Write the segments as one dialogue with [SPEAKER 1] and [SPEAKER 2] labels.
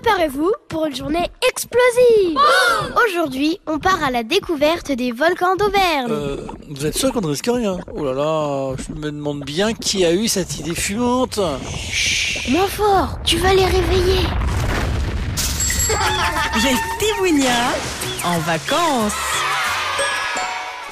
[SPEAKER 1] Préparez-vous pour une journée explosive Aujourd'hui, on part à la découverte des volcans d'Auvergne.
[SPEAKER 2] Euh, vous êtes sûr qu'on ne risque rien? Oh là là, je me demande bien qui a eu cette idée fumante.
[SPEAKER 1] Moins fort, tu vas les réveiller.
[SPEAKER 3] Les Tibounia en vacances.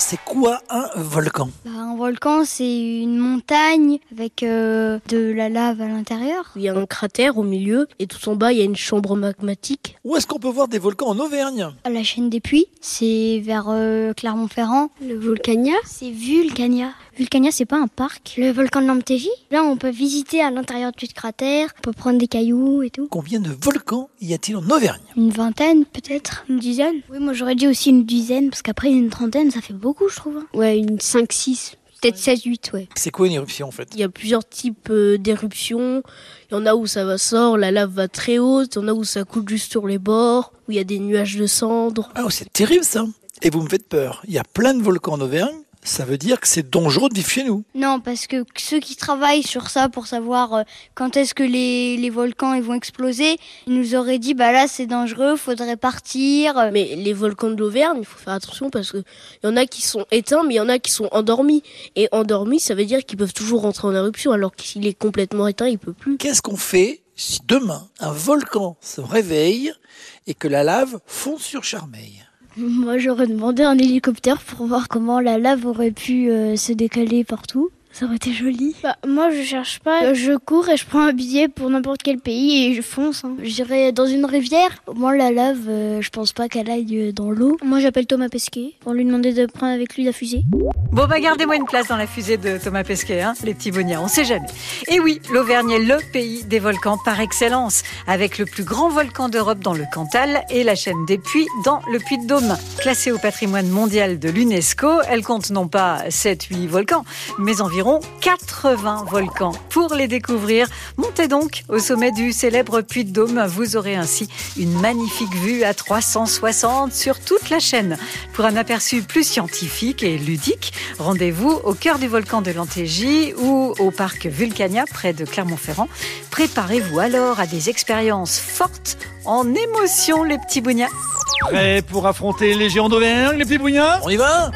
[SPEAKER 2] C'est quoi un volcan?
[SPEAKER 1] Bah, un volcan, c'est une montagne avec euh, de la lave à l'intérieur.
[SPEAKER 4] Il y a un cratère au milieu et tout en bas il y a une chambre magmatique.
[SPEAKER 2] Où est-ce qu'on peut voir des volcans en Auvergne?
[SPEAKER 1] À la chaîne des puits, c'est vers euh, Clermont-Ferrand.
[SPEAKER 5] Le Volcania
[SPEAKER 1] C'est Vulcania. Vulcania, c'est pas un parc. Le volcan de l'Amtégie. Là, on peut visiter à l'intérieur du cratère, on peut prendre des cailloux et tout.
[SPEAKER 2] Combien de volcans y a-t-il en Auvergne?
[SPEAKER 1] Une vingtaine, peut-être Une dizaine? Oui, moi j'aurais dit aussi une dizaine, parce qu'après une trentaine, ça fait beaucoup, je trouve. hein.
[SPEAKER 5] Ouais, une 5-6, peut-être 16-8, ouais.
[SPEAKER 2] C'est quoi une éruption en fait?
[SPEAKER 4] Il y a plusieurs types euh, d'éruptions. Il y en a où ça va sort, la lave va très haute. Il y en a où ça coule juste sur les bords, où il y a des nuages de cendres.
[SPEAKER 2] Ah, oh, c'est terrible ça Et vous me faites peur. Il y a plein de volcans en Auvergne. Ça veut dire que c'est dangereux de vivre chez nous.
[SPEAKER 1] Non, parce que ceux qui travaillent sur ça pour savoir euh, quand est-ce que les, les volcans ils vont exploser, ils nous auraient dit bah là c'est dangereux, faudrait partir.
[SPEAKER 4] Mais les volcans de l'Auvergne, il faut faire attention parce que il y en a qui sont éteints, mais il y en a qui sont endormis. Et endormis, ça veut dire qu'ils peuvent toujours rentrer en éruption, alors que s'il est complètement éteint, il peut plus.
[SPEAKER 2] Qu'est-ce qu'on fait si demain un volcan se réveille et que la lave fond sur Charmeil
[SPEAKER 1] Moi j'aurais demandé un hélicoptère pour voir comment la lave aurait pu euh, se décaler partout. Ça aurait été joli.
[SPEAKER 6] Bah, moi, je cherche pas. Je cours et je prends un billet pour n'importe quel pays et je fonce. hein.
[SPEAKER 1] J'irais dans une rivière. Au moins la lave, euh, je pense pas qu'elle aille euh, dans l'eau.
[SPEAKER 6] Moi, j'appelle Thomas Pesquet pour lui demander de prendre avec lui la fusée.
[SPEAKER 3] Bon, bah, gardez-moi une place dans la fusée de Thomas Pesquet, hein, les petits bonias, on sait jamais. Et oui, l'Auvergne est le pays des volcans par excellence, avec le plus grand volcan d'Europe dans le Cantal et la chaîne des Puits dans le Puy-de-Dôme. Classée au patrimoine mondial de l'UNESCO, elle compte non pas 7-8 volcans, mais environ 80 volcans. Pour les découvrir, montez donc au sommet du célèbre Puy-de-Dôme. Vous aurez ainsi une magnifique vue à 360 sur toute la chaîne. Pour un aperçu plus scientifique et ludique, rendez-vous au cœur du volcan de l'Antégie ou au parc Vulcania près de Clermont-Ferrand. Préparez-vous alors à des expériences fortes en émotion, les petits bougnats.
[SPEAKER 7] Prêt pour affronter les géants d'Auvergne, les petits bougnats?
[SPEAKER 2] On y va?